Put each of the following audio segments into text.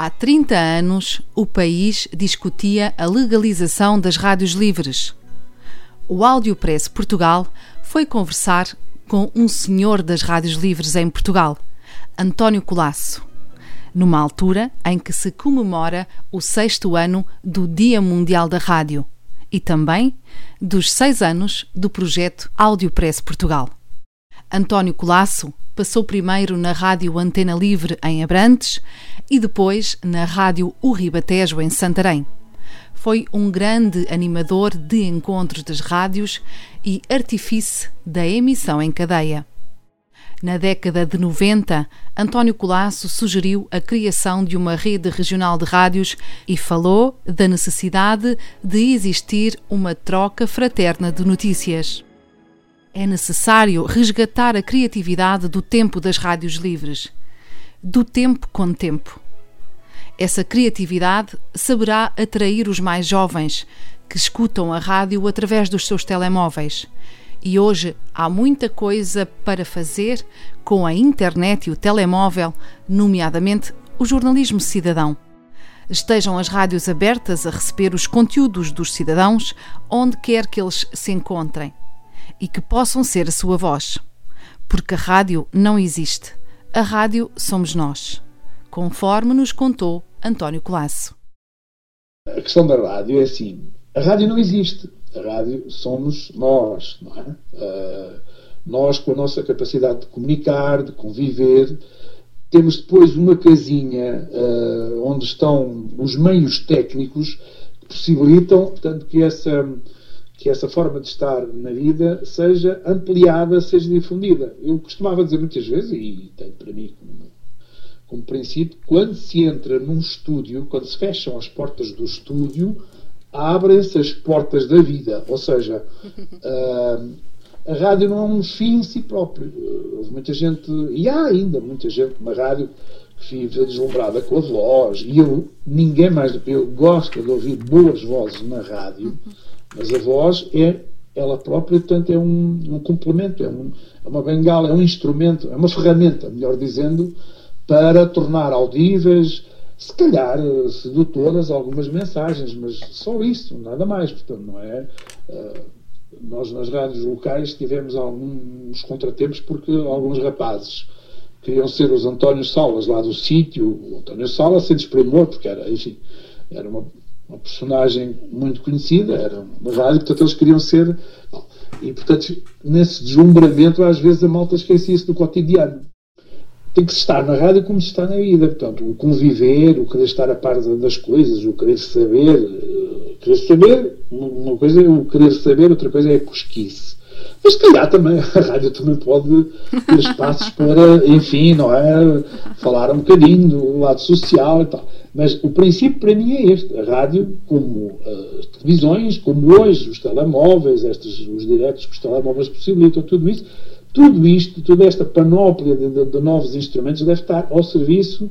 Há 30 anos, o país discutia a legalização das rádios livres. O Áudio Press Portugal foi conversar com um senhor das rádios livres em Portugal, António Colasso, numa altura em que se comemora o sexto ano do Dia Mundial da Rádio e também dos seis anos do projeto Áudio Press Portugal. António Colasso passou primeiro na Rádio Antena Livre em Abrantes e depois na Rádio O Ribatejo em Santarém. Foi um grande animador de encontros das rádios e artífice da emissão em cadeia. Na década de 90, António Colasso sugeriu a criação de uma rede regional de rádios e falou da necessidade de existir uma troca fraterna de notícias. É necessário resgatar a criatividade do tempo das rádios livres. Do tempo com tempo. Essa criatividade saberá atrair os mais jovens, que escutam a rádio através dos seus telemóveis. E hoje há muita coisa para fazer com a internet e o telemóvel, nomeadamente o jornalismo cidadão. Estejam as rádios abertas a receber os conteúdos dos cidadãos onde quer que eles se encontrem e que possam ser a sua voz. Porque a rádio não existe. A rádio somos nós, conforme nos contou António Colasso. A questão da rádio é assim: a rádio não existe. A rádio somos nós, não é? Uh, nós, com a nossa capacidade de comunicar, de conviver, temos depois uma casinha uh, onde estão os meios técnicos que possibilitam, portanto, que essa que essa forma de estar na vida seja ampliada, seja difundida. Eu costumava dizer muitas vezes, e tenho para mim como, como princípio, quando se entra num estúdio, quando se fecham as portas do estúdio, abrem-se as portas da vida. Ou seja, uh, a rádio não é um fim em si próprio. Houve muita gente, e há ainda muita gente na rádio que vive deslumbrada com a voz, e eu, ninguém mais do que eu, gosta de ouvir boas vozes na rádio. Mas a voz é ela própria, portanto, é um, um complemento, é, um, é, uma bengala, é um instrumento, é uma ferramenta, melhor dizendo, para tornar audíveis, se calhar sedutoras algumas mensagens, mas só isso, nada mais. Portanto, não é. Uh, nós nas rádios locais tivemos alguns contratempos porque alguns rapazes queriam ser os António Salas lá do sítio, o António Salas se desprimou, porque era, enfim, era uma uma personagem muito conhecida, era uma rádio, portanto eles queriam ser. E portanto, nesse deslumbramento, às vezes a malta esquecia-se do cotidiano. Tem que estar na rádio como se está na vida, portanto, o conviver, o querer estar a par das coisas, o querer saber. Eh, querer saber, uma coisa é o querer saber, outra coisa é a cosquice. Mas se calhar também a rádio também pode ter espaços para, enfim, não é? Falar um bocadinho do lado social e tal. Mas o princípio para mim é este: a rádio, como as televisões, como hoje os telemóveis, estes, os diretos que os telemóveis possibilitam, tudo isso, tudo isto, toda esta panóplia de, de, de novos instrumentos deve estar ao serviço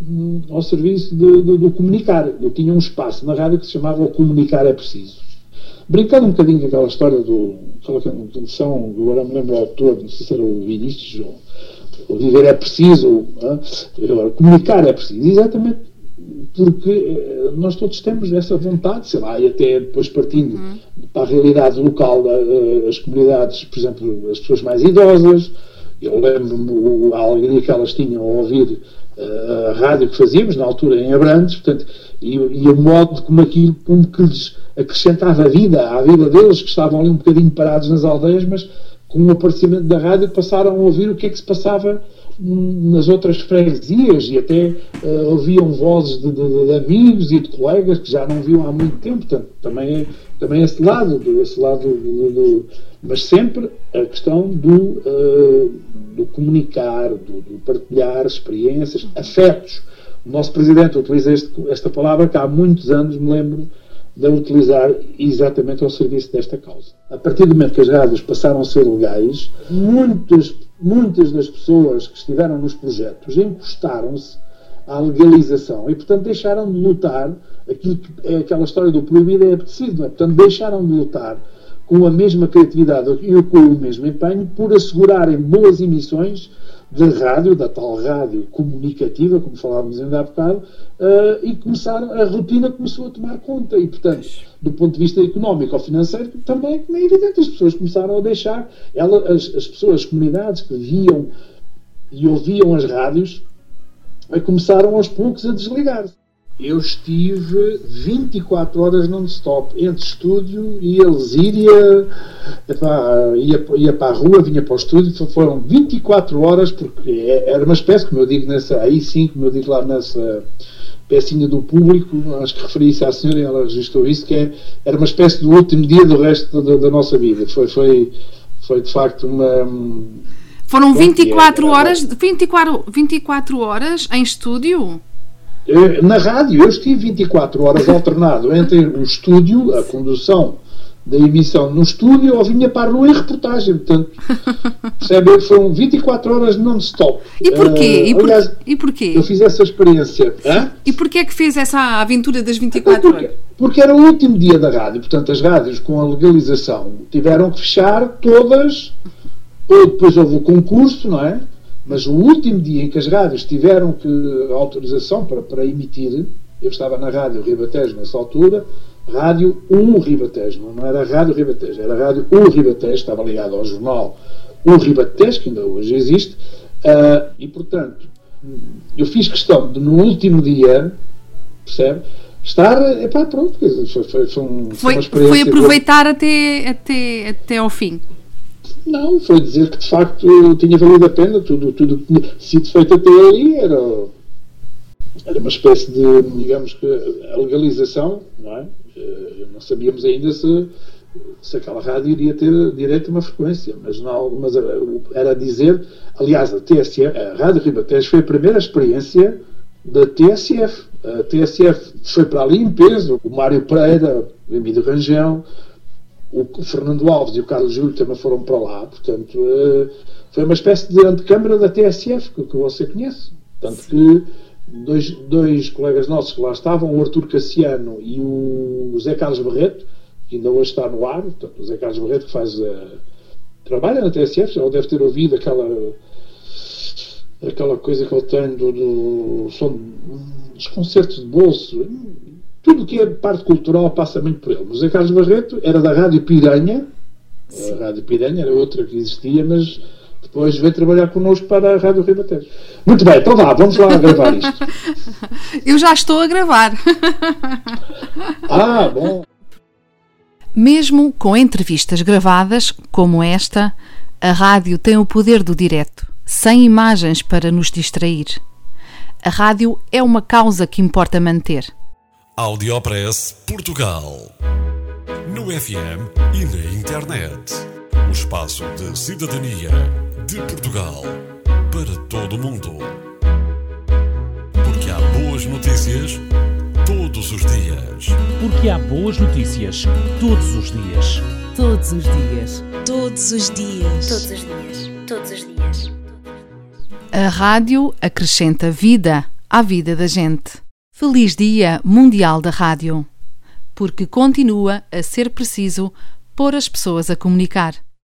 hum, ao serviço do comunicar. Eu tinha um espaço na rádio que se chamava O Comunicar é Preciso. Brincando um bocadinho com aquela história do. aquela canção, agora me lembro o autor, não sei se era o Vinícius, ou, viver é preciso, ou, comunicar é preciso. Exatamente porque eh, nós todos temos essa vontade, sei lá, e até depois partindo uhum. para a realidade local, eh, as comunidades, por exemplo, as pessoas mais idosas, eu lembro-me a alegria que elas tinham ao ouvir eh, a rádio que fazíamos, na altura em Abrantes, portanto, e, e o modo como aquilo como que lhes acrescentava vida à vida deles, que estavam ali um bocadinho parados nas aldeias, mas com o aparecimento da rádio passaram a ouvir o que é que se passava nas outras freguesias e até uh, ouviam vozes de, de, de, amigos e de colegas que já não viam há muito tempo. Portanto, também é, também é esse lado, esse lado do, do, mas sempre a questão do, uh, do comunicar, do, do, partilhar experiências, afetos. O nosso presidente utiliza este, esta palavra que há muitos anos me lembro de utilizar exatamente ao serviço desta causa. A partir do momento que as rádios passaram a ser legais, muitas, muitas das pessoas que estiveram nos projetos encostaram-se à legalização e, portanto, deixaram de lutar aquilo que é aquela história do proibido é apetecido, é? portanto, deixaram de lutar com a mesma criatividade e com o mesmo empenho por assegurarem boas emissões de rádio, da tal rádio comunicativa, como falávamos ainda há bocado, uh, e começaram, a rotina começou a tomar conta. E, portanto, do ponto de vista económico ou financeiro, também, é evidente, as pessoas começaram a deixar, ela, as, as pessoas, as comunidades que viam e ouviam as rádios, começaram aos poucos a desligar-se. Eu estive 24 horas non-stop, entre estúdio e eles ia, ia, ia para a rua, vinha para o estúdio, foram 24 horas, porque é, era uma espécie, como eu digo, nessa, aí sim, como eu digo lá nessa pecinha do público, acho que referi isso à senhora e ela registrou isso, que é, era uma espécie do último dia do resto da, da nossa vida. Foi, foi, foi de facto uma foram 24 horas, 24, 24 horas em estúdio? Na rádio, eu estive 24 horas alternado entre o estúdio, a condução da emissão no estúdio ou vinha para a rua em reportagem. Portanto, percebe? Foram 24 horas non-stop. E porquê? Uh, e, por, aliás, e porquê? Eu fiz essa experiência. Hã? E porquê é que fez essa aventura das 24 porque, horas? Porque era o último dia da rádio. Portanto, as rádios com a legalização tiveram que fechar todas ou depois houve o concurso, não é? Mas o último dia em que as rádios tiveram que, autorização para, para emitir, eu estava na Rádio Ribatejo nessa altura, Rádio 1 Ribatejo, não era Rádio Ribatejo, era Rádio 1 Ribatejo, estava ligado ao jornal 1 Ribatejo, que ainda hoje existe, uh, e portanto, eu fiz questão de no último dia, percebe? Estar, epá, pronto, foi, foi, foi, um, foi, foi aproveitar até, até, até ao fim. Não, foi dizer que de facto tinha valido a pena, tudo, tudo que tinha sido feito até aí era, era uma espécie de, digamos que, a legalização, não é? Eh, não sabíamos ainda se, se aquela rádio iria ter direito a uma frequência, mas, não, mas eh, era dizer, aliás, a TSF, a Rádio Ribatejo foi a primeira experiência da TSF. A TSF foi para ali em peso, o Mário Pereira, o Emílio Rangel, o Fernando Alves e o Carlos Júlio também foram para lá, portanto, eh, foi uma espécie de antecâmara da TSF, que, que você conhece. Tanto que dois, dois colegas nossos que lá estavam, o Artur Cassiano e o Zé Carlos Barreto, que ainda hoje está no ar, portanto, o Zé Carlos Barreto que faz a, trabalha na TSF, já deve ter ouvido aquela aquela coisa que ele tem do, do som dos concertos de bolso tudo que é parte cultural passa muito por ele. O José Carlos Barreto era da Rádio Piranha, Sim. a Rádio Piranha era outra que existia, mas depois veio trabalhar connosco para a Rádio Ribatejo. Muito bem, então vá, vamos lá gravar isto. Eu já estou a gravar. Ah, bom. Mesmo com entrevistas gravadas, como esta, a rádio tem o poder do direto, sem imagens para nos distrair. A rádio é uma causa que importa manter. Audiopress Portugal. No FM e na internet. O espaço de cidadania de Portugal para todo o mundo. Porque há boas notícias todos os dias. Porque há boas notícias todos os dias. Todos os dias. Todos os dias. Todos os dias. Todos os dias. A rádio acrescenta vida à vida da gente. Feliz Dia Mundial da Rádio! Porque continua a ser preciso pôr as pessoas a comunicar.